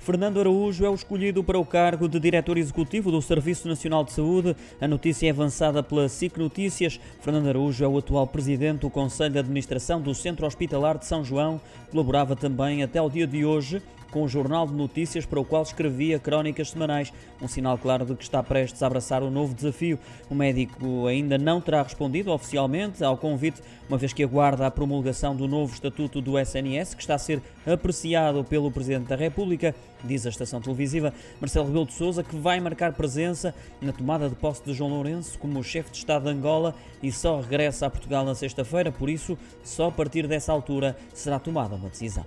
Fernando Araújo é o escolhido para o cargo de diretor executivo do Serviço Nacional de Saúde. A notícia é avançada pela SIC Notícias. Fernando Araújo é o atual presidente do Conselho de Administração do Centro Hospitalar de São João. Colaborava também até o dia de hoje com o jornal de notícias para o qual escrevia crónicas semanais. Um sinal claro de que está prestes a abraçar um novo desafio. O médico ainda não terá respondido oficialmente ao convite, uma vez que aguarda a promulgação do novo estatuto do SNS, que está a ser apreciado pelo Presidente da República, diz a estação televisiva Marcelo Rebelo de Sousa, que vai marcar presença na tomada de posse de João Lourenço como chefe de Estado de Angola e só regressa a Portugal na sexta-feira, por isso, só a partir dessa altura será tomada uma decisão.